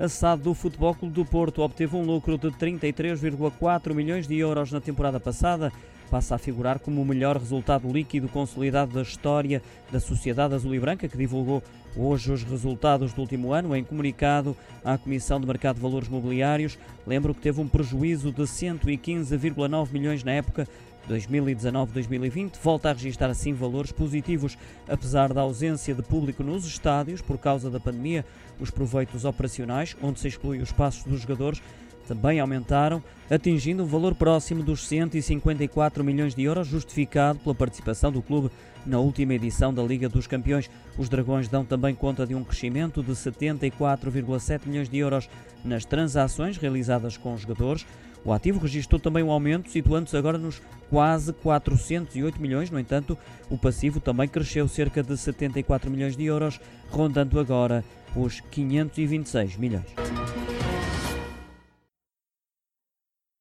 A SAD do Futebol Clube do Porto obteve um lucro de 33,4 milhões de euros na temporada passada. Passa a figurar como o melhor resultado líquido consolidado da história da Sociedade Azul e Branca, que divulgou hoje os resultados do último ano em comunicado à Comissão de Mercado de Valores Mobiliários. Lembro que teve um prejuízo de 115,9 milhões na época 2019-2020 volta a registrar assim valores positivos, apesar da ausência de público nos estádios por causa da pandemia. Os proveitos operacionais, onde se exclui os passos dos jogadores, também aumentaram, atingindo um valor próximo dos 154 milhões de euros, justificado pela participação do clube na última edição da Liga dos Campeões. Os Dragões dão também conta de um crescimento de 74,7 milhões de euros nas transações realizadas com os jogadores. O ativo registrou também um aumento, situando-se agora nos quase 408 milhões. No entanto, o passivo também cresceu cerca de 74 milhões de euros, rondando agora os 526 milhões.